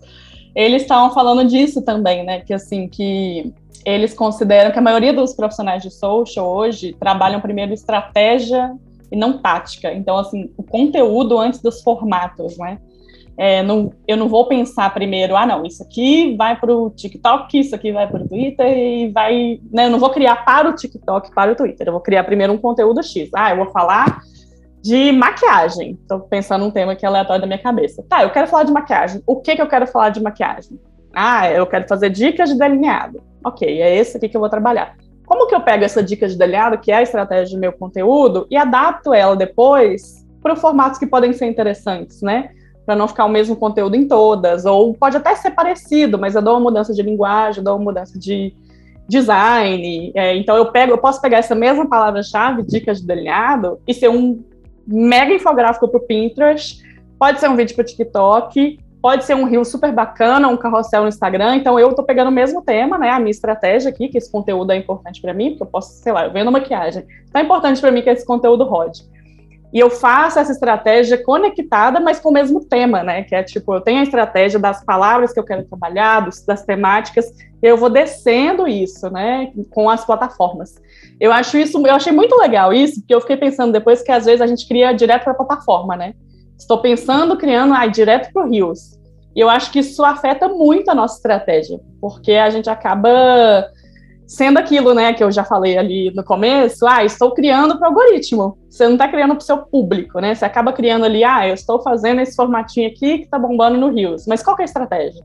Eles estavam falando disso também, né? Que assim, que eles consideram que a maioria dos profissionais de social hoje trabalham primeiro estratégia e não tática. Então, assim, o conteúdo antes dos formatos, né? É, não, eu não vou pensar primeiro, ah, não, isso aqui vai para o TikTok, isso aqui vai para o Twitter e vai. Né, eu não vou criar para o TikTok, para o Twitter. Eu vou criar primeiro um conteúdo X. Ah, eu vou falar de maquiagem. Estou pensando num tema que é aleatório da minha cabeça. Tá, eu quero falar de maquiagem. O que, que eu quero falar de maquiagem? Ah, eu quero fazer dicas de delineado. Ok, é esse aqui que eu vou trabalhar. Como que eu pego essa dica de delineado, que é a estratégia do meu conteúdo, e adapto ela depois para formatos que podem ser interessantes, né? Para não ficar o mesmo conteúdo em todas, ou pode até ser parecido, mas eu dou uma mudança de linguagem, eu dou uma mudança de design. É, então eu pego, eu posso pegar essa mesma palavra-chave, dicas de delineado, e ser um mega infográfico para o Pinterest, pode ser um vídeo para TikTok, pode ser um reel super bacana, um carrossel no Instagram. Então eu estou pegando o mesmo tema, né? A minha estratégia aqui, que esse conteúdo é importante para mim, porque eu posso, sei lá, eu vendo maquiagem. Então é importante para mim que esse conteúdo rode. E eu faço essa estratégia conectada, mas com o mesmo tema, né? Que é tipo, eu tenho a estratégia das palavras que eu quero trabalhar, dos, das temáticas, e eu vou descendo isso, né? Com as plataformas. Eu acho isso, eu achei muito legal isso, porque eu fiquei pensando depois que às vezes a gente cria direto para a plataforma, né? Estou pensando criando aí direto para o Rios. E eu acho que isso afeta muito a nossa estratégia, porque a gente acaba sendo aquilo, né, que eu já falei ali no começo, ah, estou criando para o algoritmo. Você não está criando para o seu público, né? Você acaba criando ali, ah, eu estou fazendo esse formatinho aqui que está bombando no Rios. Mas qual é a estratégia?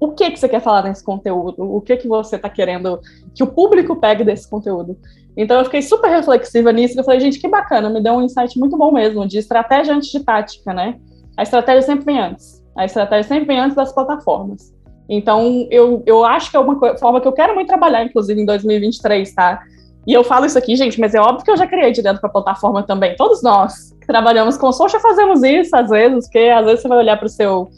O que que você quer falar nesse conteúdo? O que que você está querendo que o público pegue desse conteúdo? Então eu fiquei super reflexiva nisso, eu falei, gente, que bacana, me deu um insight muito bom mesmo, de estratégia antes de tática, né? A estratégia sempre vem antes. A estratégia sempre vem antes das plataformas. Então, eu, eu acho que é uma forma que eu quero muito trabalhar, inclusive, em 2023, tá? E eu falo isso aqui, gente, mas é óbvio que eu já criei de dentro para a plataforma também. Todos nós que trabalhamos com social fazemos isso às vezes, porque às vezes você vai olhar para o seu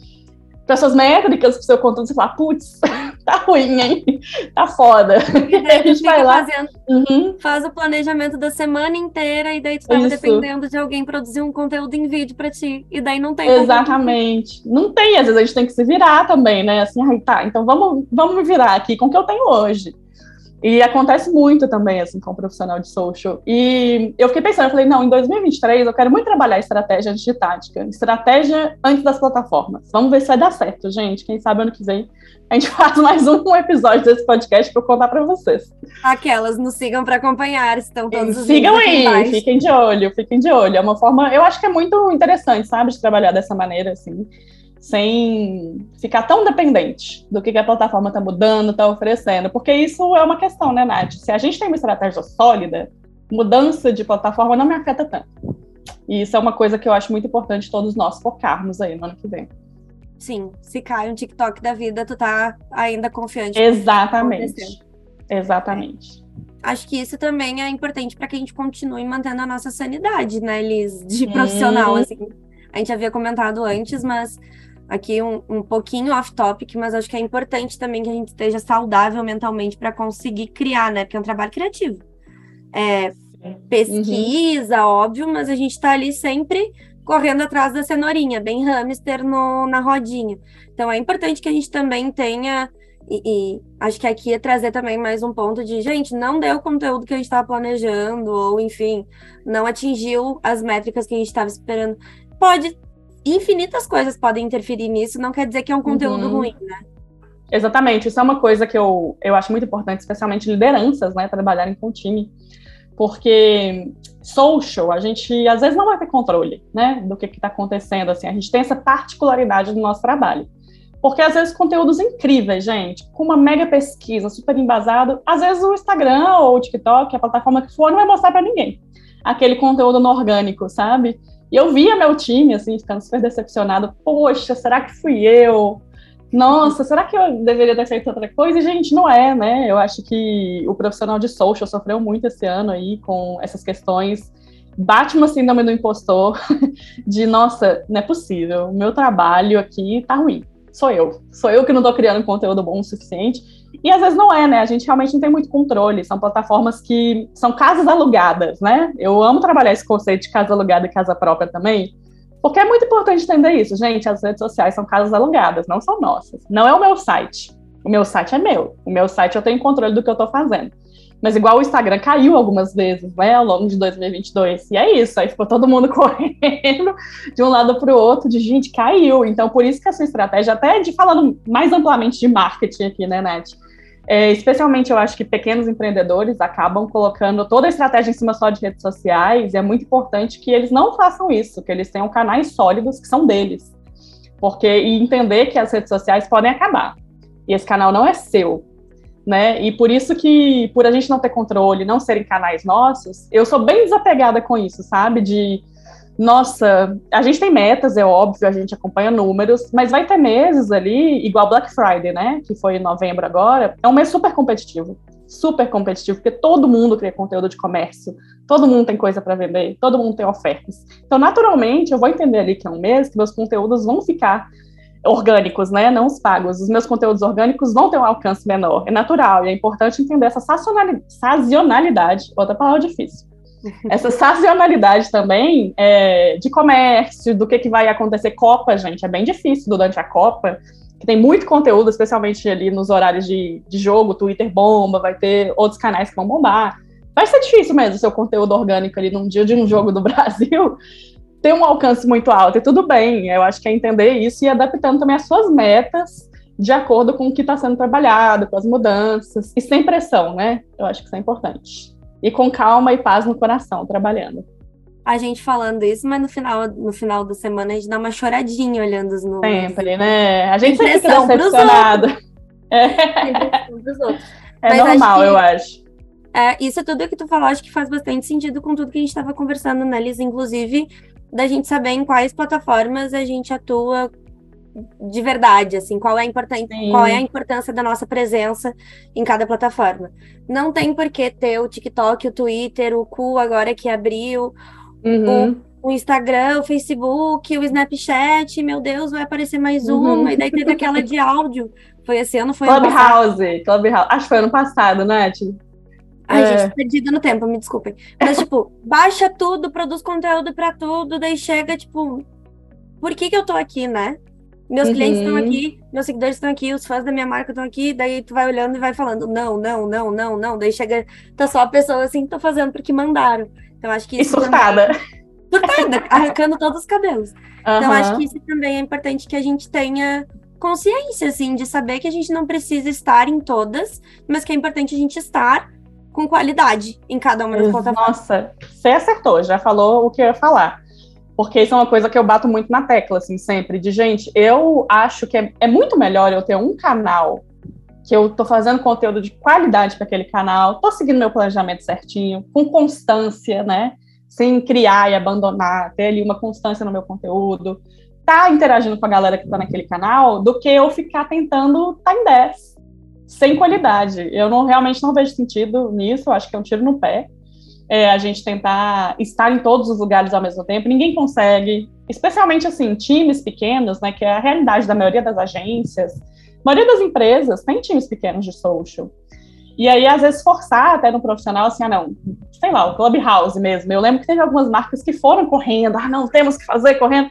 para suas métricas, para o seu conteúdo, você fala, putz, [LAUGHS] tá ruim, hein? Tá foda. E daí [LAUGHS] a gente vai lá. Fazendo, uhum. Faz o planejamento da semana inteira, e daí tu tava Isso. dependendo de alguém produzir um conteúdo em vídeo para ti. E daí não tem. Exatamente. Não tem, às vezes a gente tem que se virar também, né? Assim, ai, tá, então vamos, vamos me virar aqui com o que eu tenho hoje. E acontece muito também, assim, com o profissional de social. E eu fiquei pensando, eu falei, não, em 2023 eu quero muito trabalhar estratégia antes de tática. Estratégia antes das plataformas. Vamos ver se vai dar certo, gente. Quem sabe ano que vem a gente [LAUGHS] faz mais um episódio desse podcast para contar para vocês. Aquelas, nos sigam para acompanhar, estão todos os Sigam aí, fiquem de olho, fiquem de olho. É uma forma, eu acho que é muito interessante, sabe, de trabalhar dessa maneira, assim sem ficar tão dependente do que a plataforma está mudando, está oferecendo, porque isso é uma questão, né, Nath? Se a gente tem uma estratégia sólida, mudança de plataforma não me afeta tanto. E isso é uma coisa que eu acho muito importante todos nós focarmos aí no ano que vem. Sim, se cai um TikTok da vida, tu tá ainda confiante. Exatamente. Exatamente. Acho que isso também é importante para que a gente continue mantendo a nossa sanidade, né, Liz? De profissional, hum. assim. A gente havia comentado antes, mas aqui um, um pouquinho off-topic, mas acho que é importante também que a gente esteja saudável mentalmente para conseguir criar, né? Porque é um trabalho criativo. É, pesquisa, uhum. óbvio, mas a gente está ali sempre correndo atrás da cenourinha, bem hamster no, na rodinha. Então é importante que a gente também tenha. E, e, acho que aqui é trazer também mais um ponto de, gente, não deu o conteúdo que a gente estava planejando, ou enfim, não atingiu as métricas que a gente estava esperando. Pode infinitas coisas podem interferir nisso, não quer dizer que é um conteúdo uhum. ruim, né? Exatamente, isso é uma coisa que eu, eu acho muito importante, especialmente lideranças, né, trabalharem com time, porque social, a gente às vezes não vai ter controle, né, do que está acontecendo, assim, a gente tem essa particularidade do nosso trabalho. Porque às vezes conteúdos incríveis, gente, com uma mega pesquisa, super embasado, às vezes o Instagram ou o TikTok, a plataforma que for, não vai mostrar para ninguém. Aquele conteúdo no orgânico, sabe? E eu via meu time, assim, ficando super decepcionado. Poxa, será que fui eu? Nossa, será que eu deveria ter feito outra coisa? E, gente, não é, né? Eu acho que o profissional de social sofreu muito esse ano aí com essas questões. Bate uma síndrome do impostor [LAUGHS] de, nossa, não é possível, o meu trabalho aqui tá ruim sou eu. Sou eu que não estou criando conteúdo bom o suficiente. E às vezes não é, né? A gente realmente não tem muito controle. São plataformas que são casas alugadas, né? Eu amo trabalhar esse conceito de casa alugada e casa própria também, porque é muito importante entender isso, gente. As redes sociais são casas alugadas, não são nossas. Não é o meu site. O meu site é meu. O meu site eu tenho controle do que eu estou fazendo. Mas igual o Instagram caiu algumas vezes, né, ao longo de 2022. E é isso, aí ficou todo mundo [LAUGHS] correndo de um lado para o outro, de gente, caiu. Então, por isso que essa estratégia, até de falando mais amplamente de marketing aqui, né, Nath? É, especialmente, eu acho que pequenos empreendedores acabam colocando toda a estratégia em cima só de redes sociais, e é muito importante que eles não façam isso, que eles tenham canais sólidos que são deles. Porque, e entender que as redes sociais podem acabar. E esse canal não é seu, né? E por isso que, por a gente não ter controle, não serem canais nossos, eu sou bem desapegada com isso, sabe? De, nossa, a gente tem metas, é óbvio, a gente acompanha números, mas vai ter meses ali, igual Black Friday, né? Que foi em novembro agora, é um mês super competitivo. Super competitivo, porque todo mundo cria conteúdo de comércio, todo mundo tem coisa para vender, todo mundo tem ofertas. Então, naturalmente, eu vou entender ali que é um mês que meus conteúdos vão ficar orgânicos, né, não os pagos. Os meus conteúdos orgânicos vão ter um alcance menor, é natural, e é importante entender essa sazonalidade, outra palavra difícil. [LAUGHS] Essa sazonalidade também é, de comércio, do que, que vai acontecer. Copa, gente, é bem difícil durante a Copa, que tem muito conteúdo, especialmente ali nos horários de, de jogo, Twitter bomba, vai ter outros canais que vão bombar. Vai ser difícil mesmo o seu conteúdo orgânico ali num dia de um jogo do [LAUGHS] Brasil, ter um alcance muito alto, e tudo bem. Eu acho que é entender isso e adaptando também as suas metas de acordo com o que está sendo trabalhado, com as mudanças, e sem pressão, né? Eu acho que isso é importante. E com calma e paz no coração, trabalhando. A gente falando isso, mas no final, no final da semana a gente dá uma choradinha olhando os números. Sempre, né? A gente sempre fica decepcionado. É. é normal, eu acho. É, isso é tudo que tu falou, acho que faz bastante sentido com tudo que a gente estava conversando, né, Liz? Inclusive, da gente saber em quais plataformas a gente atua de verdade, assim, qual é, a importância, qual é a importância da nossa presença em cada plataforma. Não tem por que ter o TikTok, o Twitter, o Cu agora que abriu, uhum. o, o, Instagram, o Facebook, o Snapchat, meu Deus, vai aparecer mais uhum. uma, e daí teve aquela de áudio. Foi esse ano, foi Clubhouse, Clubhouse. Acho que foi ano passado, né, Ai, é. gente, perdida no tempo, me desculpem. Mas, tipo, [LAUGHS] baixa tudo, produz conteúdo para tudo, daí chega, tipo, por que que eu tô aqui, né? Meus uhum. clientes estão aqui, meus seguidores estão aqui, os fãs da minha marca estão aqui, daí tu vai olhando e vai falando, não, não, não, não, não. Daí chega, tá só a pessoa assim, tô fazendo porque mandaram. Então, acho que isso. E surtada. Também... Surtada, [LAUGHS] arrancando todos os cabelos. Uhum. Então, acho que isso também é importante que a gente tenha consciência, assim, de saber que a gente não precisa estar em todas, mas que é importante a gente estar com qualidade em cada uma das plataformas. Nossa, você acertou, já falou o que eu ia falar. Porque isso é uma coisa que eu bato muito na tecla, assim, sempre, de gente, eu acho que é, é muito melhor eu ter um canal que eu tô fazendo conteúdo de qualidade para aquele canal, tô seguindo meu planejamento certinho, com constância, né? Sem criar e abandonar, ter ali uma constância no meu conteúdo, tá interagindo com a galera que tá naquele canal, do que eu ficar tentando tá em 10 sem qualidade. Eu não realmente não vejo sentido nisso, acho que é um tiro no pé. É, a gente tentar estar em todos os lugares ao mesmo tempo, ninguém consegue, especialmente assim, times pequenos, né, que é a realidade da maioria das agências, a maioria das empresas tem times pequenos de social. E aí, às vezes, forçar até no profissional, assim, ah, não, sei lá, o Clubhouse mesmo. Eu lembro que teve algumas marcas que foram correndo, ah, não, temos que fazer correndo.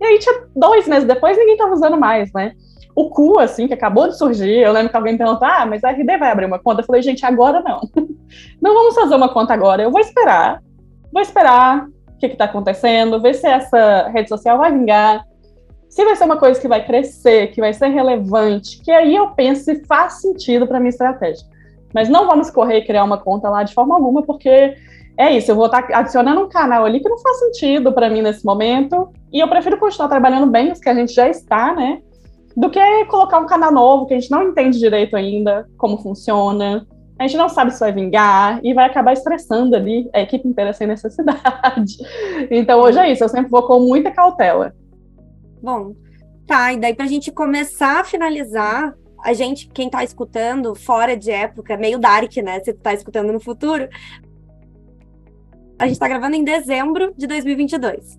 E aí, dois meses depois, ninguém estava usando mais, né? O cu, assim, que acabou de surgir, eu lembro que alguém perguntou, ah, mas a RD vai abrir uma conta? Eu falei, gente, agora não. [LAUGHS] Não vamos fazer uma conta agora, eu vou esperar, vou esperar o que está acontecendo, ver se essa rede social vai vingar, se vai ser uma coisa que vai crescer, que vai ser relevante, que aí eu penso se faz sentido para minha estratégia. Mas não vamos correr e criar uma conta lá de forma alguma, porque é isso, eu vou estar tá adicionando um canal ali que não faz sentido para mim nesse momento, e eu prefiro continuar trabalhando bem os que a gente já está, né? Do que colocar um canal novo que a gente não entende direito ainda como funciona, a gente não sabe se vai vingar e vai acabar estressando ali a equipe inteira sem necessidade. [LAUGHS] Então hoje é isso, eu sempre vou com muita cautela. Bom, tá, e daí para a gente começar a finalizar, a gente, quem está escutando fora de época, meio dark, né? Você está escutando no futuro. A gente está gravando em dezembro de 2022.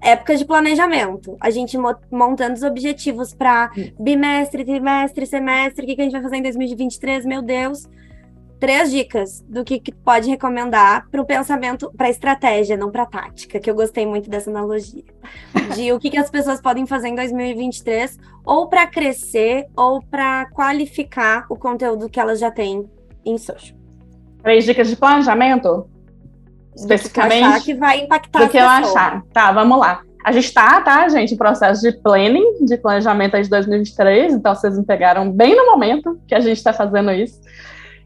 Época de planejamento. A gente montando os objetivos para bimestre, trimestre, semestre, o que, que a gente vai fazer em 2023, meu Deus três dicas do que, que pode recomendar para o pensamento, para estratégia, não para tática, que eu gostei muito dessa analogia. De o que, que as pessoas podem fazer em 2023, ou para crescer, ou para qualificar o conteúdo que elas já têm em social. Três dicas de planejamento? Especificamente. Do que, que vai impactar Do que eu achar. Tá, vamos lá. A gente está, tá, gente, em processo de planning, de planejamento de 2023, então vocês me pegaram bem no momento que a gente está fazendo isso.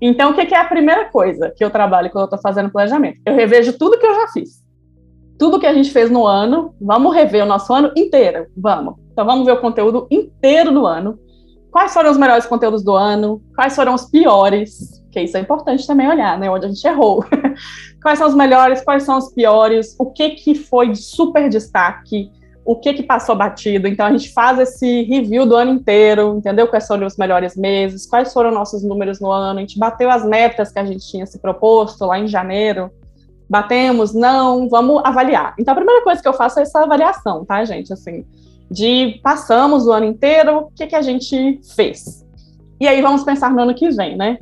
Então, o que, é a primeira coisa que eu trabalho quando eu estou fazendo planejamento? Eu revejo tudo que eu já fiz. Tudo que a gente fez no ano, vamos rever o nosso ano inteiro. Vamos. Então, vamos ver o conteúdo inteiro do ano. Quais foram os melhores conteúdos do ano? Quais foram os piores? Que isso é importante também olhar, né? Onde a gente errou. [LAUGHS] quais são os melhores? Quais são os piores? O que, que foi de super destaque? o que que passou batido. Então a gente faz esse review do ano inteiro, entendeu? Quais foram os melhores meses, quais foram nossos números no ano. A gente bateu as metas que a gente tinha se proposto lá em janeiro. Batemos, não, vamos avaliar. Então a primeira coisa que eu faço é essa avaliação, tá, gente? Assim, de passamos o ano inteiro, o que que a gente fez? E aí vamos pensar no ano que vem, né?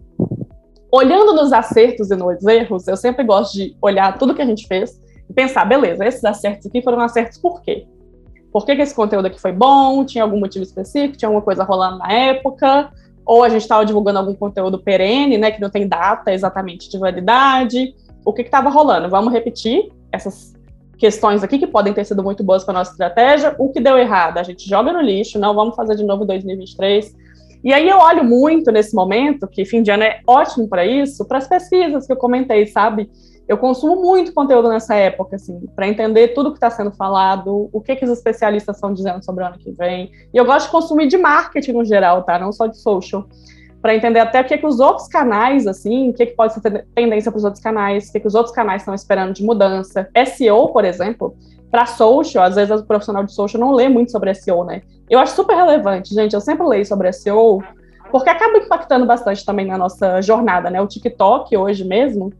Olhando nos acertos e nos erros, eu sempre gosto de olhar tudo que a gente fez e pensar, beleza, esses acertos aqui foram acertos por quê? por que, que esse conteúdo aqui foi bom, tinha algum motivo específico, tinha alguma coisa rolando na época, ou a gente estava divulgando algum conteúdo perene, né, que não tem data exatamente de validade, o que estava rolando. Vamos repetir essas questões aqui que podem ter sido muito boas para nossa estratégia. O que deu errado, a gente joga no lixo, não vamos fazer de novo em 2023. E aí eu olho muito nesse momento, que fim de ano é ótimo para isso, para as pesquisas que eu comentei, sabe? eu consumo muito conteúdo nessa época, assim, para entender tudo que está sendo falado, o que, que os especialistas estão dizendo sobre o ano que vem. E eu gosto de consumir de marketing no geral, tá? Não só de social. Para entender até o que, que os outros canais, assim, o que, que pode ser tendência para os outros canais, o que, que os outros canais estão esperando de mudança. SEO, por exemplo, para social, às vezes o profissional de social não lê muito sobre SEO, né? Eu acho super relevante, gente. Eu sempre leio sobre SEO, porque acaba impactando bastante também na nossa jornada, né? O TikTok hoje mesmo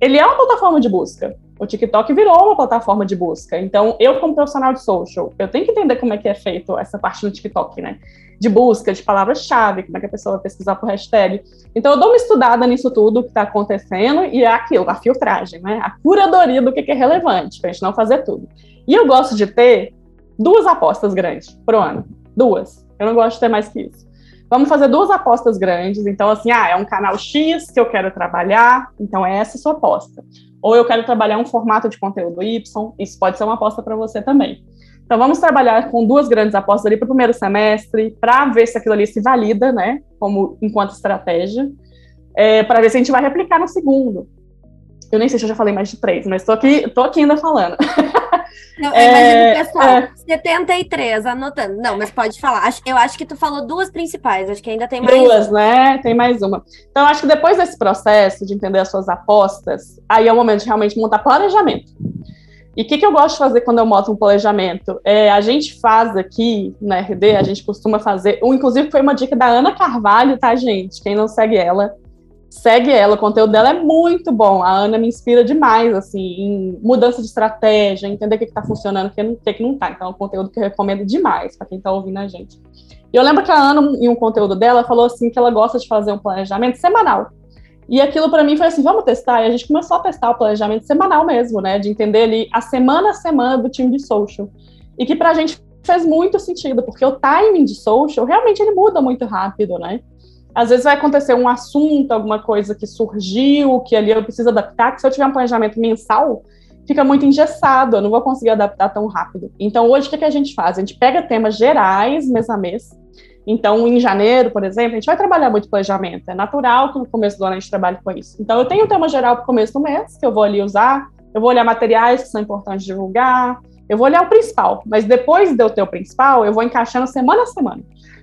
ele é uma plataforma de busca. O TikTok virou uma plataforma de busca. Então, eu, como profissional de social, eu tenho que entender como é que é feito essa parte no TikTok, né? De busca, de palavras-chave, como é que a pessoa vai pesquisar por hashtag. Então, eu dou uma estudada nisso tudo que está acontecendo e é aquilo, a filtragem, né? A curadoria do que é relevante, para a gente não fazer tudo. E eu gosto de ter duas apostas grandes pro ano. Duas. Eu não gosto de ter mais que isso. Vamos fazer duas apostas grandes. Então, assim, ah, é um canal X que eu quero trabalhar, então é essa sua aposta. Ou eu quero trabalhar um formato de conteúdo Y, isso pode ser uma aposta para você também. Então, vamos trabalhar com duas grandes apostas ali para o primeiro semestre, para ver se aquilo ali se valida, né, como enquanto estratégia, é, para ver se a gente vai replicar no segundo. Eu nem sei se eu já falei mais de três, mas estou aqui, aqui ainda falando. [LAUGHS] Não, é, imagino, pessoal, é, 73, anotando. Não, mas pode falar. Eu acho que tu falou duas principais, acho que ainda tem mais. Duas, uma. né? Tem mais uma. Então, acho que depois desse processo de entender as suas apostas, aí é o momento de realmente montar planejamento. E o que, que eu gosto de fazer quando eu monto um planejamento? É, a gente faz aqui na RD, a gente costuma fazer. Inclusive, foi uma dica da Ana Carvalho, tá, gente? Quem não segue ela, segue ela, o conteúdo dela é muito bom. A Ana me inspira demais, assim, em mudança de estratégia, entender o que está funcionando, o que, que não está. Então, é um conteúdo que eu recomendo demais para quem está ouvindo a gente. E eu lembro que a Ana, em um conteúdo dela, falou assim que ela gosta de fazer um planejamento semanal. E aquilo para mim foi assim, vamos testar. E a gente começou a testar o planejamento semanal mesmo, né? De entender ali a semana a semana do time de social. E que para a gente fez muito sentido, porque o timing de social realmente ele muda muito rápido, né? Às vezes vai acontecer um assunto, alguma coisa que surgiu, que ali eu preciso adaptar, que se eu tiver um planejamento mensal, fica muito engessado, eu não vou conseguir adaptar tão rápido. Então, hoje, o que, a gente faz? A gente pega temas gerais mês a mês. Então, em janeiro, por exemplo, a gente vai trabalhar muito planejamento. É natural que no começo do ano a gente trabalhe com isso. Então, eu tenho um tema geral para o começo do mês, que eu vou ali usar. Eu vou olhar materiais que são importantes divulgar. Eu vou olhar o principal. Mas depois de eu ter o principal, eu vou encaixando semana a semana.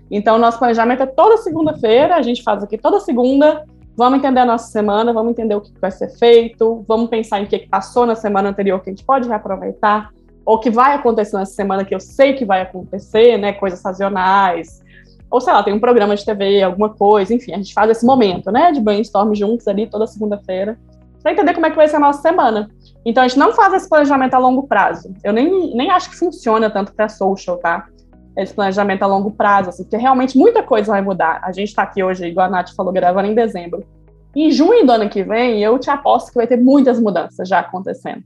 Então, nosso planejamento é toda segunda-feira, a gente faz aqui toda segunda, Vamos entender a nossa semana, vamos entender o que vai ser feito, vamos pensar em o que passou na semana anterior que a gente pode reaproveitar, ou que vai acontecer nessa semana que eu sei que vai acontecer, né? Coisas sazonais, ou sei lá, tem um programa de TV, alguma coisa, enfim, a gente faz esse momento, né? De brainstorm juntos ali toda segunda-feira, para entender como é que vai ser a nossa semana. Então a gente não faz esse planejamento a longo prazo. Eu nem, nem acho que funciona tanto para social, tá? Esse planejamento a longo prazo, assim, porque realmente muita coisa vai mudar. A gente está aqui hoje, igual a Nath falou, gravando em dezembro. Em junho do ano que vem, eu te aposto que vai ter muitas mudanças já acontecendo.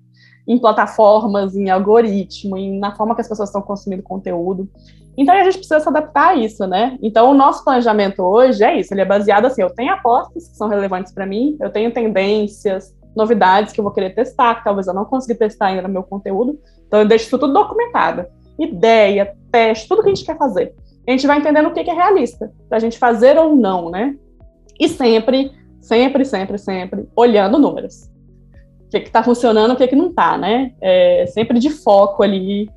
Em plataformas, em algoritmo, em, na forma que as pessoas estão consumindo conteúdo. Então a gente precisa se adaptar a isso, né? Então o nosso planejamento hoje é isso, ele é baseado assim, eu tenho apostas que são relevantes para mim, eu tenho tendências, novidades que eu vou querer testar, que talvez eu não consiga testar ainda no meu conteúdo. Então eu deixo isso tudo documentado ideia, teste, tudo que a gente quer fazer. A gente vai entendendo o que é realista, para a gente fazer ou não, né? E sempre, sempre, sempre, sempre olhando números. O que está funcionando, o que, que não está, né? É, sempre de foco ali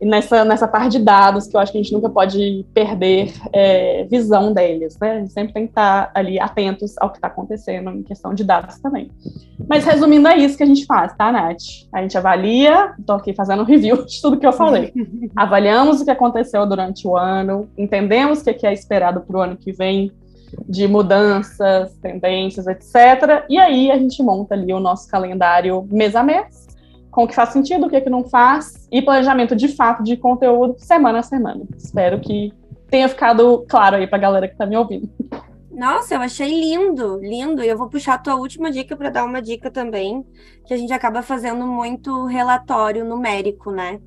nessa, nessa parte de dados, que eu acho que a gente nunca pode perder é, visão deles, né? A gente sempre tem que estar ali atentos ao que está acontecendo em questão de dados também. Mas resumindo, é isso que a gente faz, tá, Nath? A gente avalia, estou aqui fazendo um review [LAUGHS] de tudo que eu falei. [LAUGHS] Avaliamos o que aconteceu durante o ano, entendemos o que é esperado para o ano que vem, de mudanças, tendências, etc. E aí a gente monta ali o nosso calendário mês a mês com o que faz sentido, o que, é que não faz, e planejamento de fato de conteúdo semana a semana. Espero que tenha ficado claro aí para a galera que está me ouvindo. Nossa, eu achei lindo, lindo. E eu vou puxar a tua última dica para dar uma dica também, que a gente acaba fazendo muito relatório numérico, né?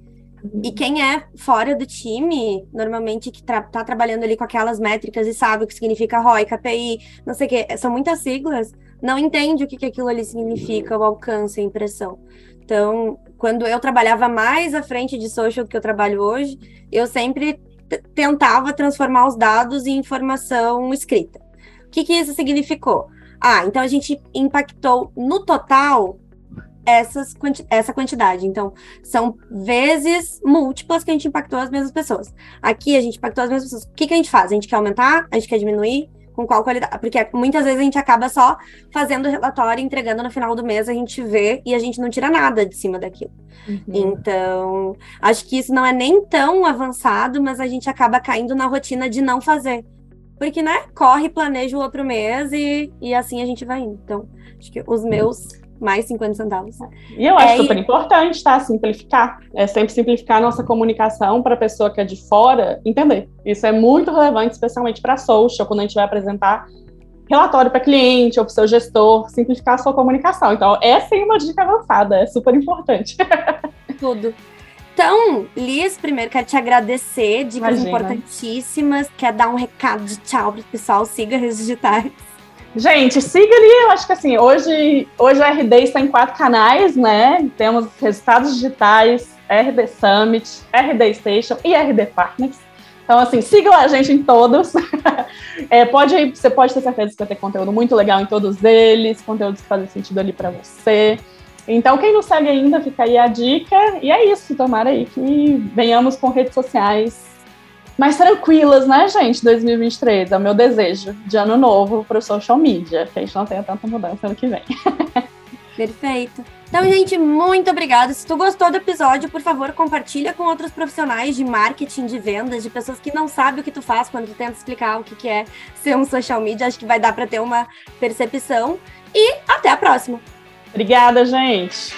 E uhum. quem é fora do time, normalmente que tra tá trabalhando ali com aquelas métricas e sabe o que significa ROI, KPI, não sei o que, são muitas siglas, não entende o que, que aquilo ali significa, o alcance, a impressão. Então, quando eu trabalhava mais à frente de social do que eu trabalho hoje, eu sempre tentava transformar os dados em informação escrita. O que, que isso significou? Ah, então a gente impactou no total essas, essa quantidade. Então, são vezes múltiplas que a gente impactou as mesmas pessoas. Aqui a gente impactou as mesmas pessoas. O que, que a gente faz? A gente quer aumentar? A gente quer diminuir? Com qual qualidade. Porque muitas vezes a gente acaba só fazendo relatório, entregando no final do mês, a gente vê e a gente não tira nada de cima daquilo. Uhum. Então, acho que isso não é nem tão avançado, mas a gente acaba caindo na rotina de não fazer. Porque, né, corre, planeja o outro mês e, e assim a gente vai indo. Então, acho que os meus mais 50 centavos. E eu acho é, super importante, tá? Simplificar. É sempre simplificar a nossa comunicação para a pessoa que é de fora entender. Isso é muito relevante, especialmente para social, quando a gente vai apresentar relatório para cliente ou para o seu gestor, simplificar a sua comunicação. Então, essa é uma dica avançada, é super importante. [LAUGHS] Tudo. Então, Liz, primeiro quero te agradecer, dicas Imagina. importantíssimas. Quer dar um recado de tchau para o pessoal? Siga redes digitais. Gente, siga ali, eu acho que assim, hoje, hoje a RD está em quatro canais, né? Temos resultados digitais, RD Summit, RD Station e RD Partners. Então, assim, sigam a gente em todos. [LAUGHS] é, pode, você pode ter certeza que vai ter conteúdo muito legal em todos eles, conteúdos que fazem sentido ali para você. Então, quem não segue ainda, fica aí a dica. E é isso, tomara aí que venhamos com redes sociais mais tranquilas, né, gente? 2023 é o meu desejo de ano novo para o social media, que a gente não tenha tanta mudança ano que vem. [LAUGHS] Perfeito. Então, gente, muito obrigada. Se tu gostou do episódio, por favor, compartilha com outros profissionais de marketing, de vendas, de pessoas que não sabem o que tu faz quando tu tenta explicar o que é ser um social media. Acho que vai dar para ter uma percepção. E até a próxima. Obrigada, gente.